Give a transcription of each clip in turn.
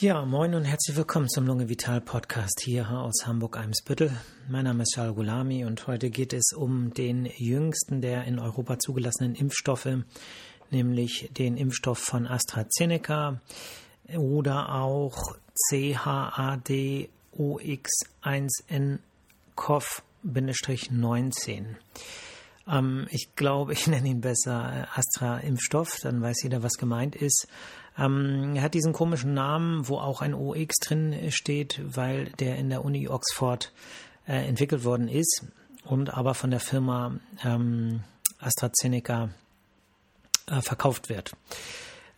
Ja, moin und herzlich willkommen zum Lunge Vital Podcast hier aus Hamburg-Eimsbüttel. Mein Name ist Charles Gulami und heute geht es um den jüngsten der in Europa zugelassenen Impfstoffe, nämlich den Impfstoff von AstraZeneca oder auch CHADOX1N-CoV-19. Ähm, ich glaube, ich nenne ihn besser Astra-Impfstoff, dann weiß jeder, was gemeint ist. Ähm, er hat diesen komischen Namen, wo auch ein OX drin steht, weil der in der Uni Oxford äh, entwickelt worden ist und aber von der Firma ähm, AstraZeneca äh, verkauft wird.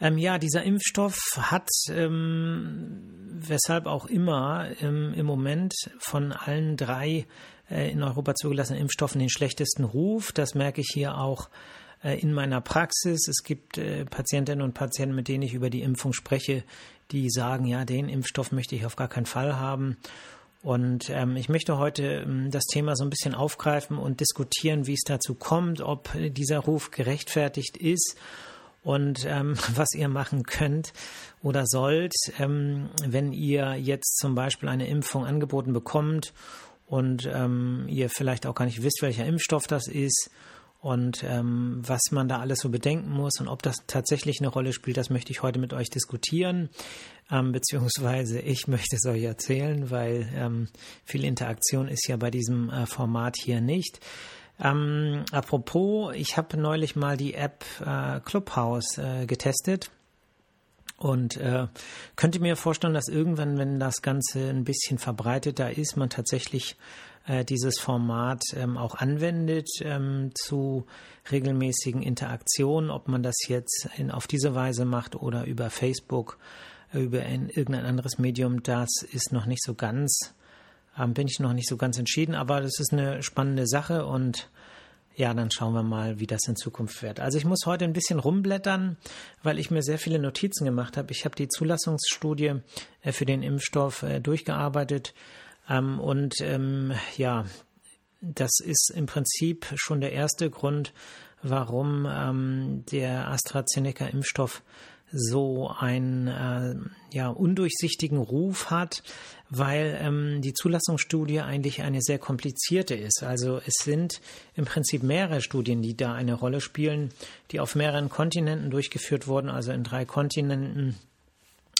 Ähm, ja, dieser Impfstoff hat, ähm, weshalb auch immer, ähm, im Moment von allen drei äh, in Europa zugelassenen Impfstoffen den schlechtesten Ruf. Das merke ich hier auch in meiner Praxis. Es gibt äh, Patientinnen und Patienten, mit denen ich über die Impfung spreche, die sagen, ja, den Impfstoff möchte ich auf gar keinen Fall haben. Und ähm, ich möchte heute ähm, das Thema so ein bisschen aufgreifen und diskutieren, wie es dazu kommt, ob dieser Ruf gerechtfertigt ist und ähm, was ihr machen könnt oder sollt, ähm, wenn ihr jetzt zum Beispiel eine Impfung angeboten bekommt und ähm, ihr vielleicht auch gar nicht wisst, welcher Impfstoff das ist und ähm, was man da alles so bedenken muss und ob das tatsächlich eine Rolle spielt, das möchte ich heute mit euch diskutieren, ähm, beziehungsweise ich möchte es euch erzählen, weil ähm, viel Interaktion ist ja bei diesem äh, Format hier nicht. Ähm, apropos, ich habe neulich mal die App äh, Clubhouse äh, getestet. Und äh, könnte mir vorstellen, dass irgendwann, wenn das Ganze ein bisschen verbreiteter ist, man tatsächlich äh, dieses Format ähm, auch anwendet ähm, zu regelmäßigen Interaktionen, ob man das jetzt in, auf diese Weise macht oder über Facebook, äh, über ein, irgendein anderes Medium, das ist noch nicht so ganz, ähm, bin ich noch nicht so ganz entschieden, aber das ist eine spannende Sache und ja, dann schauen wir mal, wie das in Zukunft wird. Also ich muss heute ein bisschen rumblättern, weil ich mir sehr viele Notizen gemacht habe. Ich habe die Zulassungsstudie äh, für den Impfstoff äh, durchgearbeitet ähm, und ähm, ja, das ist im Prinzip schon der erste Grund, warum ähm, der AstraZeneca-Impfstoff so einen äh, ja, undurchsichtigen Ruf hat, weil ähm, die Zulassungsstudie eigentlich eine sehr komplizierte ist. Also es sind im Prinzip mehrere Studien, die da eine Rolle spielen, die auf mehreren Kontinenten durchgeführt wurden, also in drei Kontinenten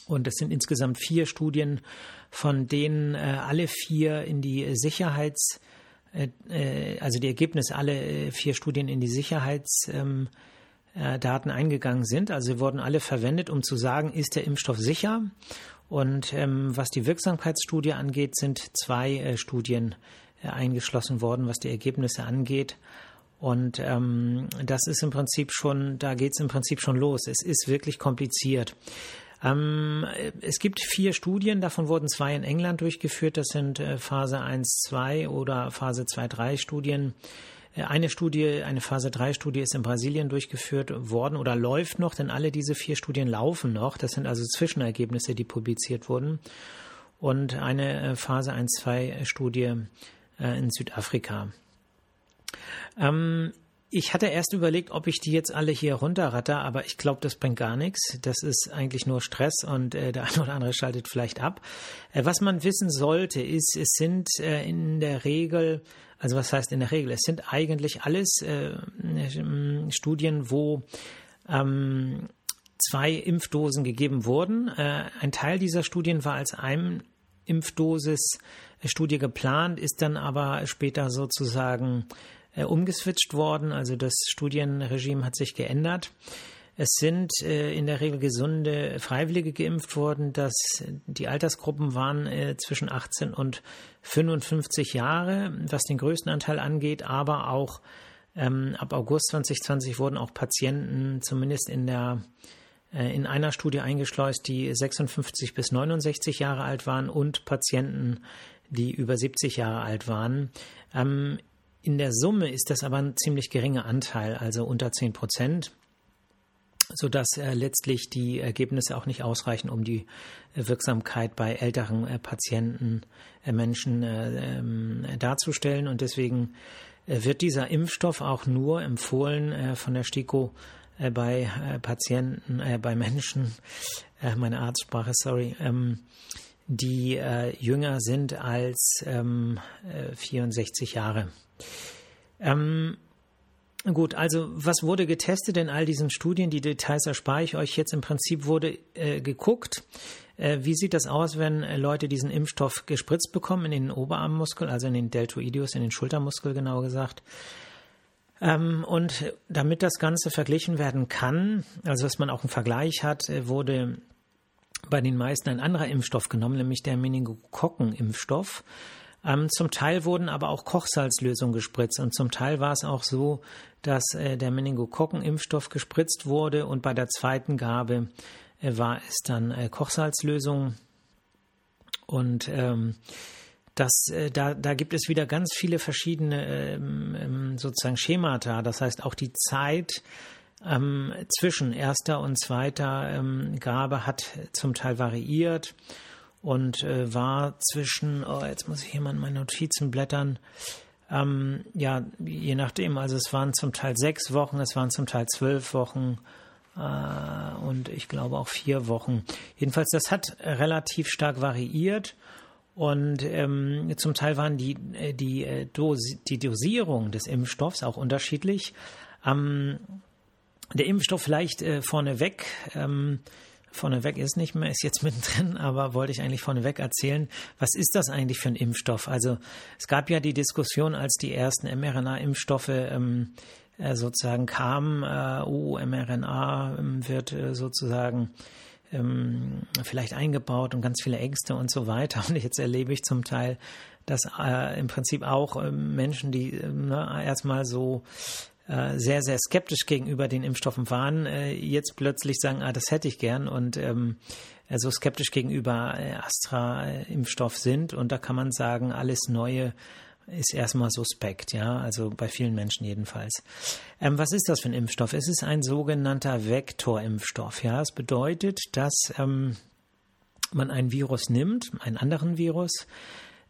und es sind insgesamt vier Studien, von denen äh, alle vier in die Sicherheits, äh, äh also die Ergebnisse alle äh, vier Studien in die Sicherheitsdaten ähm, äh, eingegangen sind. Also sie wurden alle verwendet, um zu sagen, ist der Impfstoff sicher? Und ähm, was die Wirksamkeitsstudie angeht, sind zwei äh, Studien eingeschlossen worden, was die Ergebnisse angeht. Und ähm, das ist im Prinzip schon, da geht es im Prinzip schon los. Es ist wirklich kompliziert. Ähm, es gibt vier Studien, davon wurden zwei in England durchgeführt. Das sind äh, Phase 1, 2 oder Phase 2, 3 Studien. Äh, eine Studie, eine Phase 3 Studie ist in Brasilien durchgeführt worden oder läuft noch, denn alle diese vier Studien laufen noch. Das sind also Zwischenergebnisse, die publiziert wurden. Und eine äh, Phase 1, 2 Studie in Südafrika. Ähm, ich hatte erst überlegt, ob ich die jetzt alle hier runterratter, aber ich glaube, das bringt gar nichts. Das ist eigentlich nur Stress und äh, der eine oder andere schaltet vielleicht ab. Äh, was man wissen sollte, ist, es sind äh, in der Regel, also was heißt in der Regel, es sind eigentlich alles äh, Studien, wo ähm, zwei Impfdosen gegeben wurden. Äh, ein Teil dieser Studien war als ein Impfdosis Studie geplant, ist dann aber später sozusagen äh, umgeswitcht worden. Also das Studienregime hat sich geändert. Es sind äh, in der Regel gesunde Freiwillige geimpft worden. dass die Altersgruppen waren äh, zwischen 18 und 55 Jahre, was den größten Anteil angeht, aber auch ähm, ab August 2020 wurden auch Patienten zumindest in der äh, in einer Studie eingeschleust, die 56 bis 69 Jahre alt waren und Patienten, die über 70 Jahre alt waren. Ähm, in der Summe ist das aber ein ziemlich geringer Anteil, also unter 10 Prozent, sodass äh, letztlich die Ergebnisse auch nicht ausreichen, um die äh, Wirksamkeit bei älteren äh, Patienten, äh, Menschen äh, ähm, darzustellen. Und deswegen äh, wird dieser Impfstoff auch nur empfohlen von der STIKO bei Patienten, bei Menschen äh, meine Arztsprache, sorry, ähm, die äh, jünger sind als ähm, 64 Jahre. Ähm, Gut, also was wurde getestet in all diesen Studien? Die Details erspare ich euch jetzt. Im Prinzip wurde äh, geguckt, äh, wie sieht das aus, wenn äh, Leute diesen Impfstoff gespritzt bekommen in den Oberarmmuskel, also in den Deltoideus, in den Schultermuskel genau gesagt. Ähm, und damit das Ganze verglichen werden kann, also dass man auch einen Vergleich hat, äh, wurde bei den meisten ein anderer Impfstoff genommen, nämlich der Meningokokken-Impfstoff. Ähm, zum Teil wurden aber auch Kochsalzlösungen gespritzt und zum Teil war es auch so, dass äh, der Meningokokken-Impfstoff gespritzt wurde und bei der zweiten Gabe äh, war es dann äh, Kochsalzlösung und ähm, das, äh, da, da gibt es wieder ganz viele verschiedene ähm, ähm sozusagen Schemata. Das heißt, auch die Zeit ähm, zwischen erster und zweiter ähm, Gabe hat zum Teil variiert und äh, war zwischen, oh, jetzt muss ich hier mal in meine Notizen blättern, ähm, ja, je nachdem, also es waren zum Teil sechs Wochen, es waren zum Teil zwölf Wochen äh, und ich glaube auch vier Wochen. Jedenfalls, das hat relativ stark variiert. Und ähm, zum Teil waren die, äh, die, äh, Dos die Dosierung des Impfstoffs auch unterschiedlich. Ähm, der Impfstoff vielleicht äh, vorneweg ähm, vorneweg ist nicht mehr, ist jetzt mittendrin, aber wollte ich eigentlich vorneweg erzählen, was ist das eigentlich für ein Impfstoff? Also es gab ja die Diskussion, als die ersten mRNA-Impfstoffe ähm, äh, sozusagen kamen, äh, oh, mRNA ähm, wird äh, sozusagen ähm, vielleicht eingebaut und ganz viele Ängste und so weiter. Und jetzt erlebe ich zum Teil, dass äh, im Prinzip auch ähm, Menschen, die äh, ne, erstmal so äh, sehr, sehr skeptisch gegenüber den Impfstoffen waren, äh, jetzt plötzlich sagen, ah, das hätte ich gern und ähm, so also skeptisch gegenüber äh, Astra-Impfstoff sind. Und da kann man sagen, alles Neue ist erstmal suspekt, ja, also bei vielen Menschen jedenfalls. Ähm, was ist das für ein Impfstoff? Es ist ein sogenannter Vektorimpfstoff, ja. Es bedeutet, dass ähm, man ein Virus nimmt, einen anderen Virus,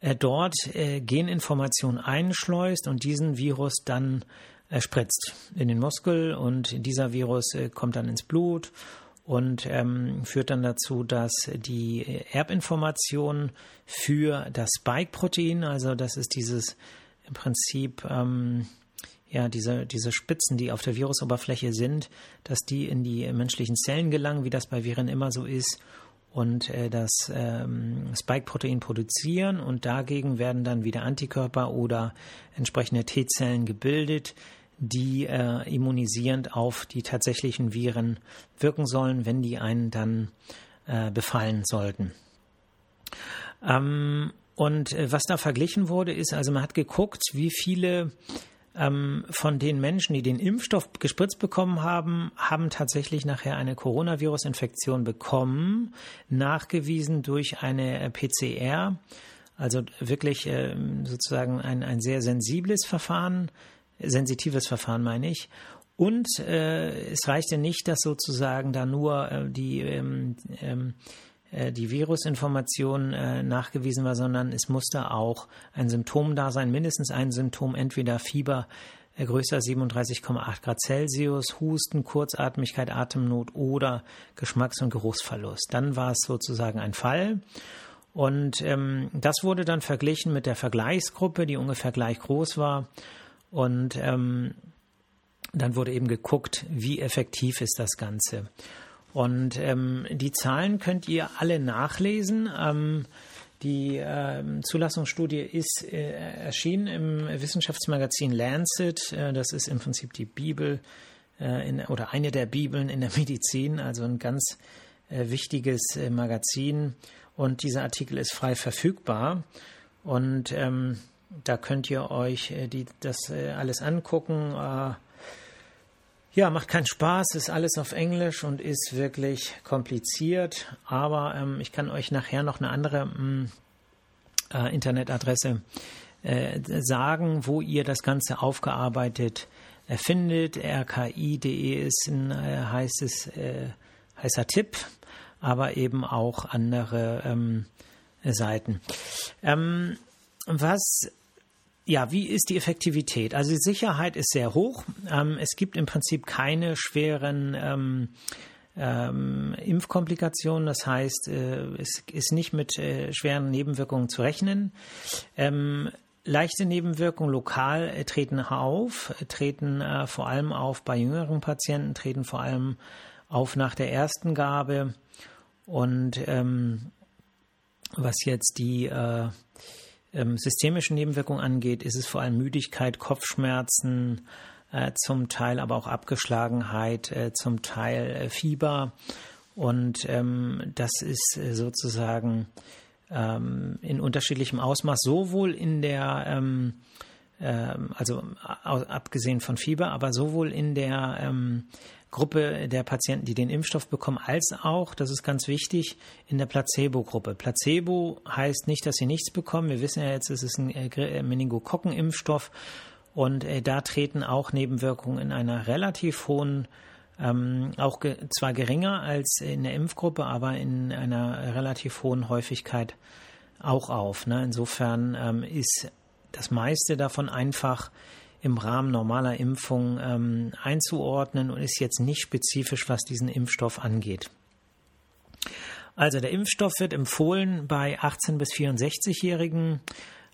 äh, dort äh, Geninformationen einschleust und diesen Virus dann spritzt in den Muskel und dieser Virus äh, kommt dann ins Blut und ähm, führt dann dazu, dass die Erbinformation für das Spike-Protein, also das ist dieses im Prinzip ähm, ja diese diese Spitzen, die auf der Virusoberfläche sind, dass die in die menschlichen Zellen gelangen, wie das bei Viren immer so ist und äh, das ähm, Spike-Protein produzieren und dagegen werden dann wieder Antikörper oder entsprechende T-Zellen gebildet, die äh, immunisierend auf die tatsächlichen Viren wirken sollen, wenn die einen dann äh, befallen sollten. Ähm, und äh, was da verglichen wurde, ist, also man hat geguckt, wie viele ähm, von den Menschen, die den Impfstoff gespritzt bekommen haben, haben tatsächlich nachher eine Coronavirus-Infektion bekommen, nachgewiesen durch eine äh, PCR. Also wirklich äh, sozusagen ein, ein sehr sensibles Verfahren, sensitives Verfahren meine ich. Und äh, es reichte nicht, dass sozusagen da nur äh, die, ähm, ähm, äh, die Virusinformation äh, nachgewiesen war, sondern es musste auch ein Symptom da sein, mindestens ein Symptom, entweder Fieber äh, größer 37,8 Grad Celsius, Husten, Kurzatmigkeit, Atemnot oder Geschmacks- und Geruchsverlust. Dann war es sozusagen ein Fall. Und ähm, das wurde dann verglichen mit der Vergleichsgruppe, die ungefähr gleich groß war. Und ähm, dann wurde eben geguckt, wie effektiv ist das Ganze. Und ähm, die Zahlen könnt ihr alle nachlesen. Ähm, die äh, Zulassungsstudie ist äh, erschienen im Wissenschaftsmagazin Lancet. Äh, das ist im Prinzip die Bibel äh, in, oder eine der Bibeln in der Medizin, also ein ganz äh, wichtiges äh, Magazin. Und dieser Artikel ist frei verfügbar. Und ähm, da könnt ihr euch äh, die, das äh, alles angucken. Äh, ja, macht keinen Spaß, ist alles auf Englisch und ist wirklich kompliziert. Aber ähm, ich kann euch nachher noch eine andere mh, mm, äh, Internetadresse äh, sagen, wo ihr das Ganze aufgearbeitet äh, findet. rki.de ist ein heißt es, heißer Tipp, aber eben auch andere ähm, Seiten. Ähm, was ja, wie ist die Effektivität? Also die Sicherheit ist sehr hoch. Ähm, es gibt im Prinzip keine schweren ähm, ähm, Impfkomplikationen. Das heißt, äh, es ist nicht mit äh, schweren Nebenwirkungen zu rechnen. Ähm, leichte Nebenwirkungen lokal äh, treten auf, treten äh, vor allem auf bei jüngeren Patienten, treten vor allem auf nach der ersten Gabe. Und ähm, was jetzt die äh, ähm, systemischen Nebenwirkungen angeht, ist es vor allem Müdigkeit, Kopfschmerzen, äh, zum Teil aber auch Abgeschlagenheit, äh, zum Teil äh, Fieber. Und ähm, das ist äh, sozusagen ähm, in unterschiedlichem Ausmaß sowohl in der ähm, ähm also abgesehen von Fieber, aber sowohl in der ähm, Gruppe der Patienten, die den Impfstoff bekommen, als auch, das ist ganz wichtig, in der Placebo-Gruppe. Placebo heißt nicht, dass sie nichts bekommen. Wir wissen ja jetzt, es ist ein äh, Meningokokken-Impfstoff und äh, da treten auch Nebenwirkungen in einer relativ hohen, ähm, auch ge zwar geringer als in der Impfgruppe, aber in einer relativ hohen Häufigkeit auch auf. Ne? Insofern ähm, ist das meiste davon einfach im Rahmen normaler Impfung ähm, einzuordnen und ist jetzt nicht spezifisch, was diesen Impfstoff angeht. Also der Impfstoff wird empfohlen bei 18 bis 64-Jährigen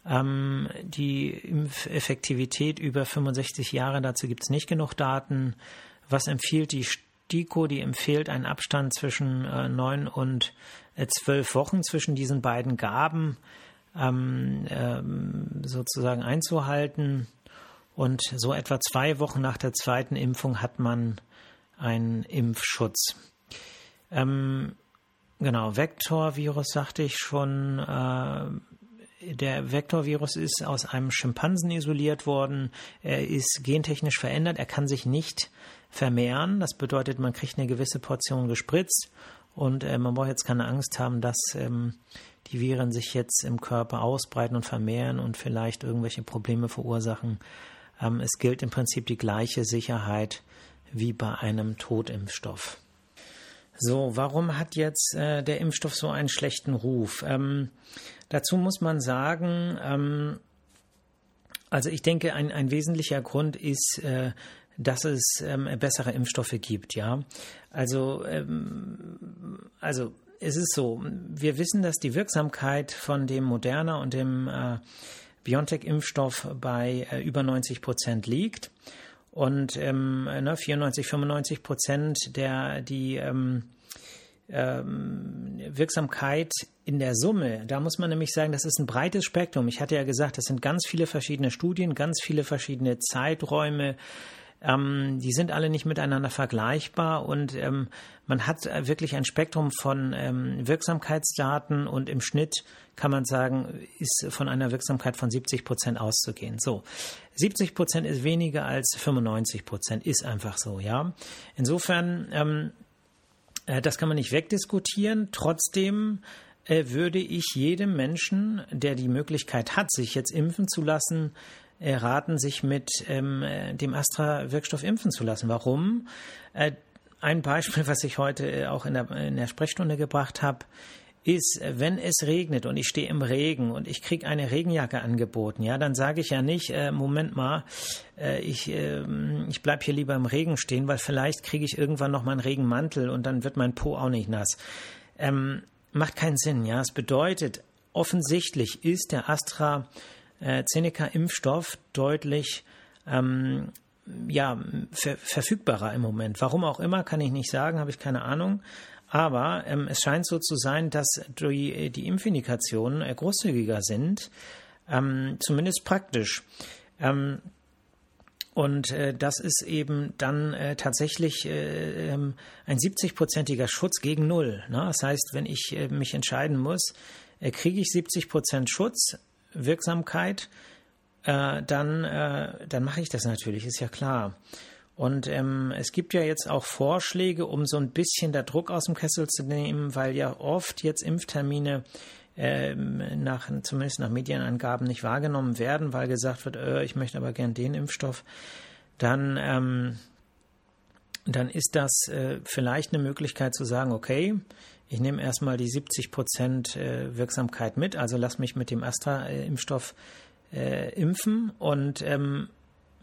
ähm, die Impfeffektivität über 65 Jahre, dazu gibt es nicht genug Daten. Was empfiehlt die STIKO? Die empfiehlt einen Abstand zwischen äh, 9 und äh, 12 Wochen zwischen diesen beiden Gaben ähm, ähm, sozusagen einzuhalten. Und so etwa zwei Wochen nach der zweiten Impfung hat man einen Impfschutz. Ähm, genau, Vektorvirus sagte ich schon. Äh, der Vektorvirus ist aus einem Schimpansen isoliert worden. Er ist gentechnisch verändert. Er kann sich nicht vermehren. Das bedeutet, man kriegt eine gewisse Portion gespritzt. Und äh, man braucht jetzt keine Angst haben, dass ähm, die Viren sich jetzt im Körper ausbreiten und vermehren und vielleicht irgendwelche Probleme verursachen. Ähm, es gilt im Prinzip die gleiche Sicherheit wie bei einem Totimpfstoff. So, warum hat jetzt äh, der Impfstoff so einen schlechten Ruf? Ähm, dazu muss man sagen, ähm, also ich denke, ein, ein wesentlicher Grund ist, äh, dass es ähm, bessere Impfstoffe gibt, ja. Also, ähm, also es ist so, wir wissen, dass die Wirksamkeit von dem Moderna und dem äh, BioNTech-Impfstoff bei äh, über 90 Prozent liegt. Und ähm, ne, 94, 95 Prozent der die ähm, ähm, Wirksamkeit in der Summe, da muss man nämlich sagen, das ist ein breites Spektrum. Ich hatte ja gesagt, das sind ganz viele verschiedene Studien, ganz viele verschiedene Zeiträume. Ähm, die sind alle nicht miteinander vergleichbar und ähm, man hat wirklich ein Spektrum von ähm, Wirksamkeitsdaten und im Schnitt kann man sagen, ist von einer Wirksamkeit von 70 Prozent auszugehen. So, 70 Prozent ist weniger als 95 Prozent, ist einfach so, ja. Insofern, ähm, äh, das kann man nicht wegdiskutieren. Trotzdem äh, würde ich jedem Menschen, der die Möglichkeit hat, sich jetzt impfen zu lassen, äh, raten, sich mit ähm, dem Astra-Wirkstoff impfen zu lassen. Warum? Äh, ein Beispiel, was ich heute äh, auch in der, in der Sprechstunde gebracht habe, ist, wenn es regnet und ich stehe im Regen und ich kriege eine Regenjacke angeboten, ja, dann sage ich ja nicht, äh, Moment mal, äh, ich, äh, ich bleibe hier lieber im Regen stehen, weil vielleicht kriege ich irgendwann noch meinen Regenmantel und dann wird mein Po auch nicht nass. Ähm, macht keinen Sinn, ja. Es bedeutet, offensichtlich ist der AstraZeneca-Impfstoff deutlich ähm, ja, ver verfügbarer im Moment. Warum auch immer, kann ich nicht sagen, habe ich keine Ahnung. Aber ähm, es scheint so zu sein, dass die, die Impfindikationen äh, großzügiger sind, ähm, zumindest praktisch. Ähm, und äh, das ist eben dann äh, tatsächlich äh, ähm, ein 70-prozentiger Schutz gegen Null. Ne? Das heißt, wenn ich äh, mich entscheiden muss, äh, kriege ich 70 Prozent Schutz, Wirksamkeit, äh, dann, dann mache ich das natürlich, ist ja klar. Und ähm, es gibt ja jetzt auch Vorschläge, um so ein bisschen der Druck aus dem Kessel zu nehmen, weil ja oft jetzt Impftermine ähm, nach, zumindest nach Medienangaben nicht wahrgenommen werden, weil gesagt wird, äh, ich möchte aber gern den Impfstoff. Dann, ähm, dann ist das äh, vielleicht eine Möglichkeit zu sagen, okay, ich nehme erstmal die 70 Prozent äh, Wirksamkeit mit, also lass mich mit dem Astra-Impfstoff äh, impfen und ähm,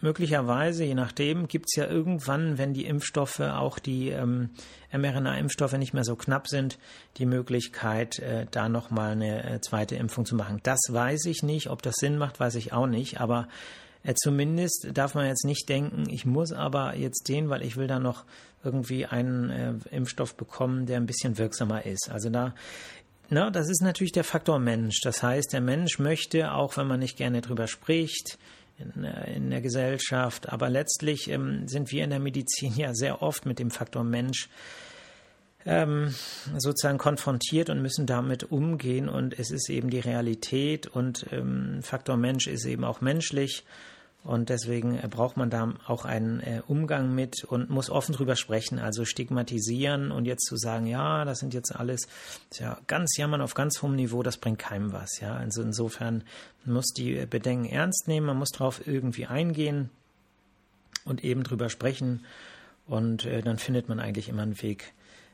möglicherweise, je nachdem, gibt es ja irgendwann, wenn die Impfstoffe, auch die ähm, mRNA-Impfstoffe nicht mehr so knapp sind, die Möglichkeit, äh, da nochmal eine äh, zweite Impfung zu machen. Das weiß ich nicht. Ob das Sinn macht, weiß ich auch nicht. Aber zumindest darf man jetzt nicht denken, ich muss aber jetzt den, weil ich will da noch irgendwie einen äh, Impfstoff bekommen, der ein bisschen wirksamer ist. Also da na, das ist natürlich der Faktor Mensch. Das heißt, der Mensch möchte, auch wenn man nicht gerne drüber spricht, in, äh, in der Gesellschaft, aber letztlich ähm, sind wir in der Medizin ja sehr oft mit dem Faktor Mensch ähm, sozusagen konfrontiert und müssen damit umgehen. Und es ist eben die Realität und ähm, Faktor Mensch ist eben auch menschlich. Und deswegen äh, braucht man da auch einen äh, Umgang mit und muss offen drüber sprechen. Also stigmatisieren und jetzt zu sagen, ja, das sind jetzt alles, ja ganz jammern auf ganz hohem Niveau, das bringt keinem was. Ja, also insofern muss die Bedenken ernst nehmen, man muss darauf irgendwie eingehen und eben drüber sprechen. Und äh, dann findet man eigentlich immer einen Weg,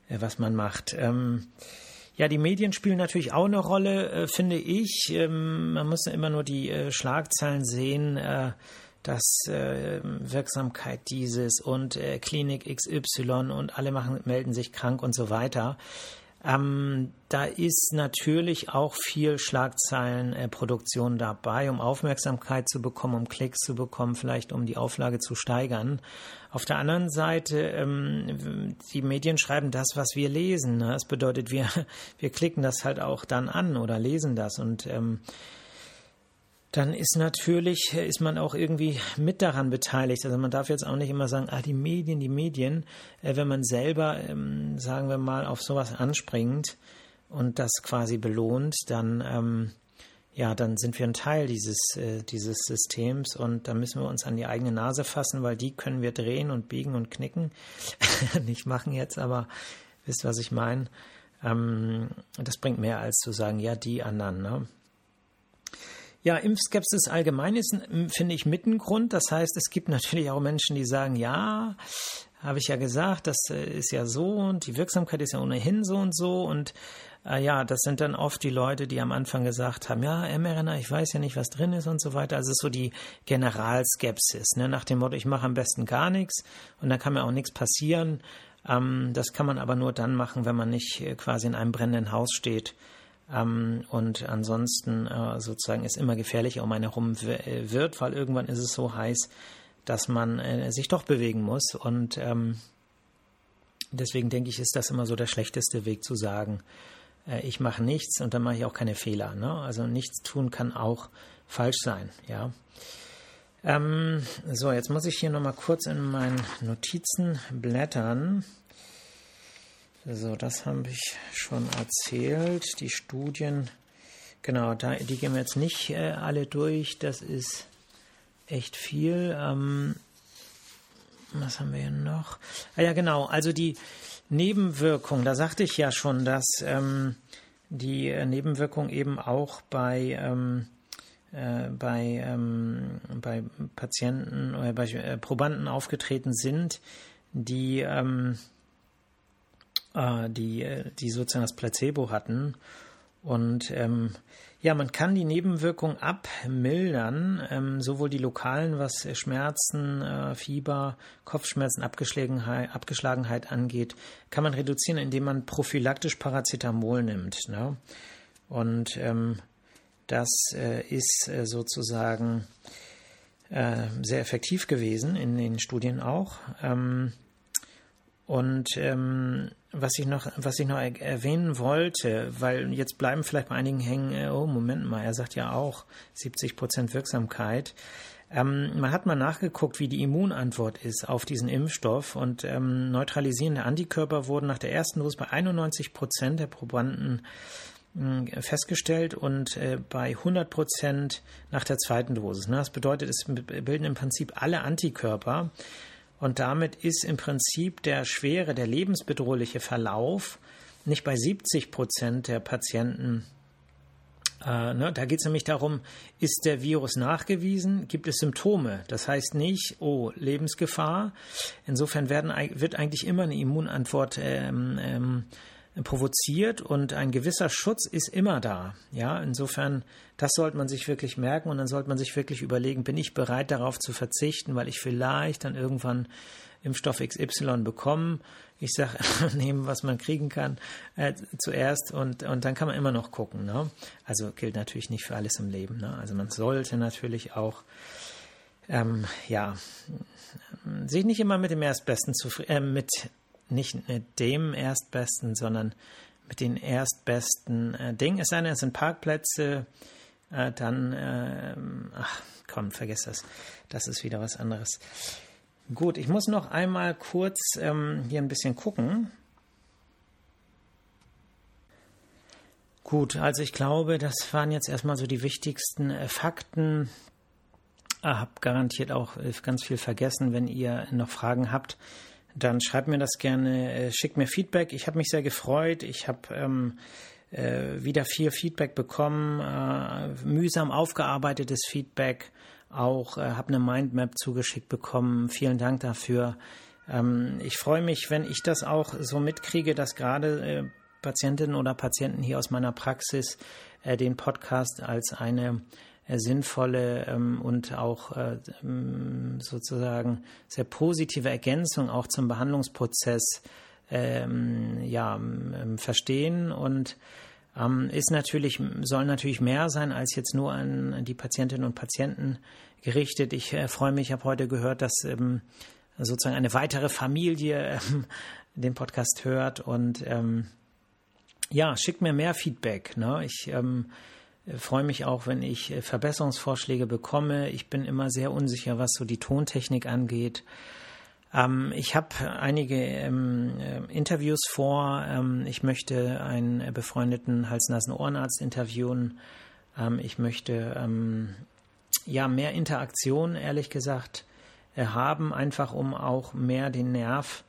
äh, was man macht. Ähm, ja, die Medien spielen natürlich auch eine Rolle, äh, finde ich. Ähm, man muss immer nur die äh, Schlagzeilen sehen, äh, dass äh, Wirksamkeit dieses und äh, Klinik XY und alle machen, melden sich krank und so weiter. Ähm, da ist natürlich auch viel Schlagzeilenproduktion äh, dabei, um Aufmerksamkeit zu bekommen, um Klicks zu bekommen, vielleicht um die Auflage zu steigern. Auf der anderen Seite, ähm, die Medien schreiben das, was wir lesen. Ne? Das bedeutet, wir, wir klicken das halt auch dann an oder lesen das und ähm, dann ist natürlich, ist man auch irgendwie mit daran beteiligt. Also man darf jetzt auch nicht immer sagen, ah, die Medien, die Medien. Äh, wenn man selber, ähm, sagen wir mal, auf sowas anspringt und das quasi belohnt, dann, ähm, ja, dann sind wir ein Teil dieses, äh, dieses Systems und da müssen wir uns an die eigene Nase fassen, weil die können wir drehen und biegen und knicken. nicht machen jetzt, aber wisst, was ich meine. Ähm, das bringt mehr als zu sagen, ja, die anderen, ne? Ja, Impfskepsis allgemein ist, finde ich, mit ein Grund. Das heißt, es gibt natürlich auch Menschen, die sagen, ja, habe ich ja gesagt, das äh, ist ja so und die Wirksamkeit ist ja ohnehin so und so. Und äh, ja, das sind dann oft die Leute, die am Anfang gesagt haben, ja, mRNA, ich weiß ja nicht, was drin ist und so weiter. Also es ist so die Generalskepsis, ne? nach dem Motto, ich mache am besten gar nichts und dann kann mir auch nichts passieren. Ähm, das kann man aber nur dann machen, wenn man nicht äh, quasi in einem brennenden Haus steht ähm, und ansonsten äh, sozusagen es immer gefährlicher um einen herum äh, wird, weil irgendwann ist es so heiß, dass man äh, sich doch bewegen muss. Und ähm, deswegen denke ich, ist das immer so der schlechteste Weg zu sagen, äh, ich mache nichts und dann mache ich auch keine Fehler. Ne? Also nichts tun kann auch falsch sein, ja. Ähm, so, jetzt muss ich hier nochmal kurz in meinen Notizen blättern. So, das habe ich schon erzählt. Die Studien, genau, da, die gehen wir jetzt nicht äh, alle durch. Das ist echt viel. Ähm, was haben wir hier noch? Ah ja, genau. Also die Nebenwirkung, da sagte ich ja schon, dass ähm, die äh, Nebenwirkung eben auch bei, ähm, äh, bei, ähm, bei Patienten oder bei äh, Probanden aufgetreten sind, die ähm, äh, die, die sozusagen das Placebo hatten. Und ähm, ja, man kann die Nebenwirkung abmildern, ähm, sowohl die lokalen, was Schmerzen, äh, Fieber, Kopfschmerzen, Abgeschlagenheit, Abgeschlagenheit angeht, kann man reduzieren, indem man prophylaktisch Paracetamol nimmt. Ne? Und ähm, das äh, ist äh, sozusagen äh, sehr effektiv gewesen in den Studien auch. Ähm, und ähm, was ich noch, was ich noch erwähnen wollte, weil jetzt bleiben vielleicht bei einigen hängen, äh, oh Moment mal, er sagt ja auch 70 Prozent Wirksamkeit. Ähm, man hat mal nachgeguckt, wie die Immunantwort ist auf diesen Impfstoff und ähm, neutralisierende Antikörper wurden nach der ersten Dosis bei 91 Prozent der Probanden äh, festgestellt und äh, bei 100 Prozent nach der zweiten Dosis. Ne? Das bedeutet, es bilden im Prinzip alle Antikörper und damit ist im Prinzip der schwere, der lebensbedrohliche Verlauf nicht bei 70 Prozent der Patienten. Äh, ne, da geht es nämlich darum, ist der Virus nachgewiesen? Gibt es Symptome? Das heißt nicht, oh, Lebensgefahr. Insofern werden, wird eigentlich immer eine Immunantwort ähm, ähm, provoziert und ein gewisser Schutz ist immer da. Ja, insofern, das sollte man sich wirklich merken und dann sollte man sich wirklich überlegen, bin ich bereit darauf zu verzichten, weil ich vielleicht dann irgendwann Impfstoff XY bekomme. Ich sage, nehmen, was man kriegen kann äh, zuerst und, und dann kann man immer noch gucken. Ne? Also gilt natürlich nicht für alles im Leben. Ne? Also man sollte natürlich auch ähm, ja, sich nicht immer mit dem Erstbesten zufrieden, äh, mit nicht mit dem Erstbesten, sondern mit den erstbesten äh, Dingen. Es sei es sind Parkplätze, äh, dann, äh, ach komm, vergiss das. Das ist wieder was anderes. Gut, ich muss noch einmal kurz ähm, hier ein bisschen gucken. Gut, also ich glaube, das waren jetzt erstmal so die wichtigsten äh, Fakten. Ich habe garantiert auch äh, ganz viel vergessen. Wenn ihr noch Fragen habt, dann schreibt mir das gerne, äh, schickt mir Feedback. Ich habe mich sehr gefreut. Ich habe ähm, äh, wieder viel Feedback bekommen, äh, mühsam aufgearbeitetes Feedback. Auch äh, habe eine Mindmap zugeschickt bekommen. Vielen Dank dafür. Ähm, ich freue mich, wenn ich das auch so mitkriege, dass gerade äh, Patientinnen oder Patienten hier aus meiner Praxis äh, den Podcast als eine sinnvolle ähm, und auch äh, ähm, sozusagen sehr positive Ergänzung auch zum Behandlungsprozess ähm, ja, ähm, verstehen und ähm, ist natürlich, soll natürlich mehr sein als jetzt nur an die Patientinnen und Patienten gerichtet. Ich äh, freue mich, ich habe heute gehört, dass ähm, sozusagen eine weitere Familie den Podcast hört und ja, schickt mir mehr Feedback. Ne? Ich äh, freue mich auch, wenn ich äh, Verbesserungsvorschläge bekomme. Ich bin immer sehr unsicher, was so die Tontechnik angeht. Ähm, ich habe einige ähm, äh, Interviews vor. Ähm, ich möchte einen befreundeten Hals-Nasen-Ohrenarzt interviewen. Ähm, ich möchte ähm, ja mehr Interaktion, ehrlich gesagt, äh, haben, einfach um auch mehr den Nerv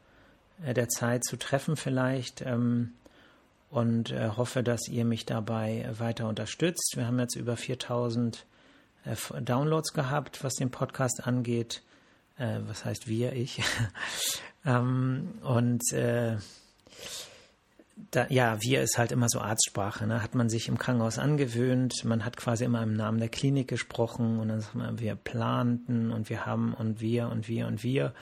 äh, der Zeit zu treffen vielleicht. Ähm, und äh, hoffe, dass ihr mich dabei weiter unterstützt. Wir haben jetzt über 4000 äh, Downloads gehabt, was den Podcast angeht. Äh, was heißt wir, ich? ähm, und äh, da, ja, wir ist halt immer so Arztsprache. Ne? Hat man sich im Krankenhaus angewöhnt. Man hat quasi immer im Namen der Klinik gesprochen und dann sagt man, wir planten und wir haben und wir und wir und wir.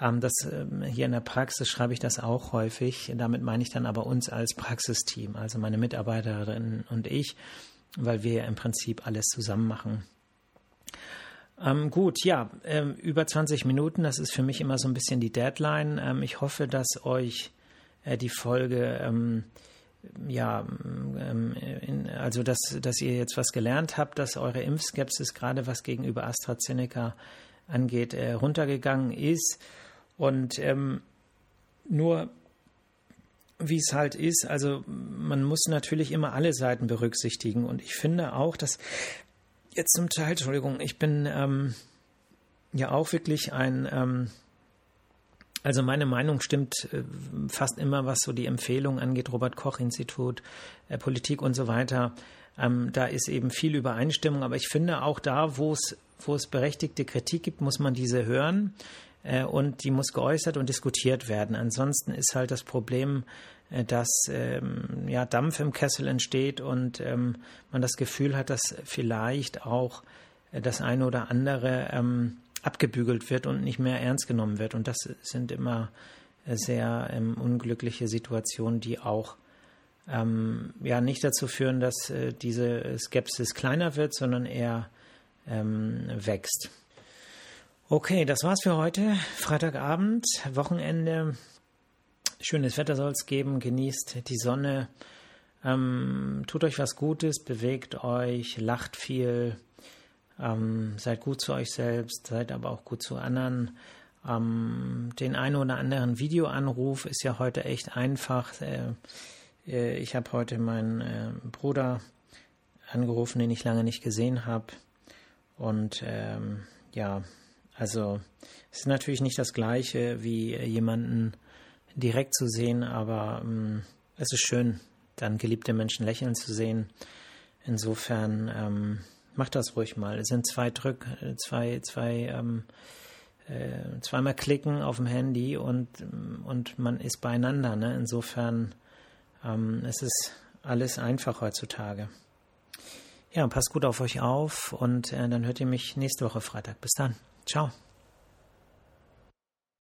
Ähm, das, ähm, hier in der Praxis schreibe ich das auch häufig. Damit meine ich dann aber uns als Praxisteam, also meine Mitarbeiterinnen und ich, weil wir im Prinzip alles zusammen machen. Ähm, gut, ja, ähm, über 20 Minuten, das ist für mich immer so ein bisschen die Deadline. Ähm, ich hoffe, dass euch äh, die Folge, ähm, ja, in, also dass, dass ihr jetzt was gelernt habt, dass eure Impfskepsis gerade was gegenüber AstraZeneca angeht, äh, runtergegangen ist. Und ähm, nur wie es halt ist, also man muss natürlich immer alle Seiten berücksichtigen. Und ich finde auch, dass jetzt zum Teil, Entschuldigung, ich bin ähm, ja auch wirklich ein, ähm, also meine Meinung stimmt äh, fast immer, was so die Empfehlung angeht, Robert Koch Institut, äh, Politik und so weiter. Ähm, da ist eben viel Übereinstimmung, aber ich finde auch da, wo es, wo es berechtigte Kritik gibt, muss man diese hören. Äh, und die muss geäußert und diskutiert werden. Ansonsten ist halt das Problem, äh, dass ähm, ja, Dampf im Kessel entsteht und ähm, man das Gefühl hat, dass vielleicht auch äh, das eine oder andere ähm, abgebügelt wird und nicht mehr ernst genommen wird. Und das sind immer sehr ähm, unglückliche Situationen, die auch ähm, ja nicht dazu führen, dass äh, diese Skepsis kleiner wird, sondern eher ähm, wächst. Okay, das war's für heute. Freitagabend, Wochenende. Schönes Wetter soll es geben. Genießt die Sonne. Ähm, tut euch was Gutes, bewegt euch, lacht viel. Ähm, seid gut zu euch selbst, seid aber auch gut zu anderen. Ähm, den einen oder anderen Videoanruf ist ja heute echt einfach. Äh, äh, ich habe heute meinen äh, Bruder angerufen, den ich lange nicht gesehen habe. Und ähm, ja, also es ist natürlich nicht das gleiche wie jemanden direkt zu sehen, aber ähm, es ist schön, dann geliebte Menschen lächeln zu sehen. Insofern ähm, macht das ruhig mal. Es sind zwei Drück, zwei, zwei, ähm, äh, zweimal klicken auf dem Handy und, und man ist beieinander. Ne? Insofern Ähm, es ist alles einfach heutzutage. Ja, passt gut auf euch auf und äh, dann hört ihr mich nächste Woche Freitag. Bis dann. Chao.